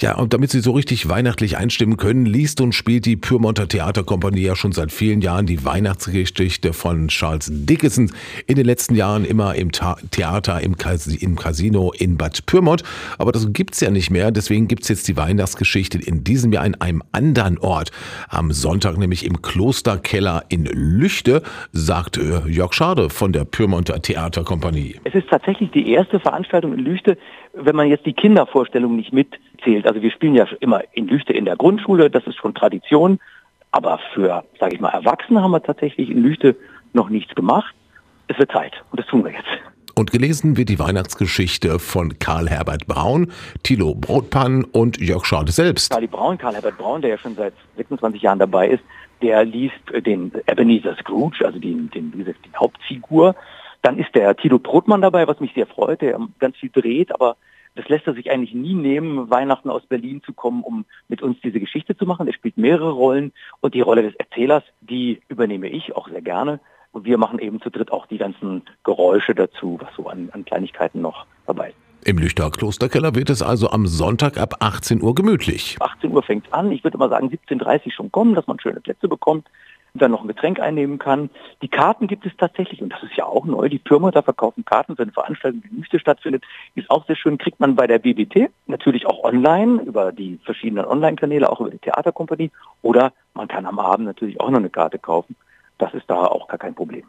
Ja, und damit Sie so richtig weihnachtlich einstimmen können, liest und spielt die Pyrmonter Theaterkompanie ja schon seit vielen Jahren die Weihnachtsgeschichte von Charles Dickens. In den letzten Jahren immer im Ta Theater, im, Cas im, Casino in Bad Pyrmont. Aber das gibt's ja nicht mehr. Deswegen gibt's jetzt die Weihnachtsgeschichte in diesem Jahr in einem anderen Ort. Am Sonntag nämlich im Klosterkeller in Lüchte, sagt äh, Jörg Schade von der Pyrmonter Theaterkompanie. Es ist tatsächlich die erste Veranstaltung in Lüchte, wenn man jetzt die Kindervorstellung nicht mitzählt. Also wir spielen ja immer in Lüchte in der Grundschule, das ist schon Tradition. Aber für, sage ich mal, Erwachsene haben wir tatsächlich in Lüchte noch nichts gemacht. Es wird Zeit und das tun wir jetzt. Und gelesen wird die Weihnachtsgeschichte von Karl Herbert Braun, Thilo Brotpann und Jörg Schade selbst. Karl Braun, Karl Herbert Braun, der ja schon seit 26 Jahren dabei ist, der liest den Ebenezer Scrooge, also den, den, wie gesagt, die Hauptfigur. Dann ist der Tilo Brotmann dabei, was mich sehr freut, der ganz viel dreht, aber das lässt er sich eigentlich nie nehmen, Weihnachten aus Berlin zu kommen, um mit uns diese Geschichte zu machen. Er spielt mehrere Rollen und die Rolle des Erzählers, die übernehme ich auch sehr gerne. Und wir machen eben zu dritt auch die ganzen Geräusche dazu, was so an, an Kleinigkeiten noch dabei ist. Im Lüchter Klosterkeller wird es also am Sonntag ab 18 Uhr gemütlich. 18 Uhr fängt es an. Ich würde mal sagen 17.30 Uhr schon kommen, dass man schöne Plätze bekommt dann noch ein Getränk einnehmen kann. Die Karten gibt es tatsächlich, und das ist ja auch neu, die Pyrmoter verkaufen Karten für eine Veranstaltung, die Lüchte stattfindet, ist auch sehr schön, kriegt man bei der BBT, natürlich auch online, über die verschiedenen Online-Kanäle, auch über die Theaterkompanie, oder man kann am Abend natürlich auch noch eine Karte kaufen. Das ist da auch gar kein Problem.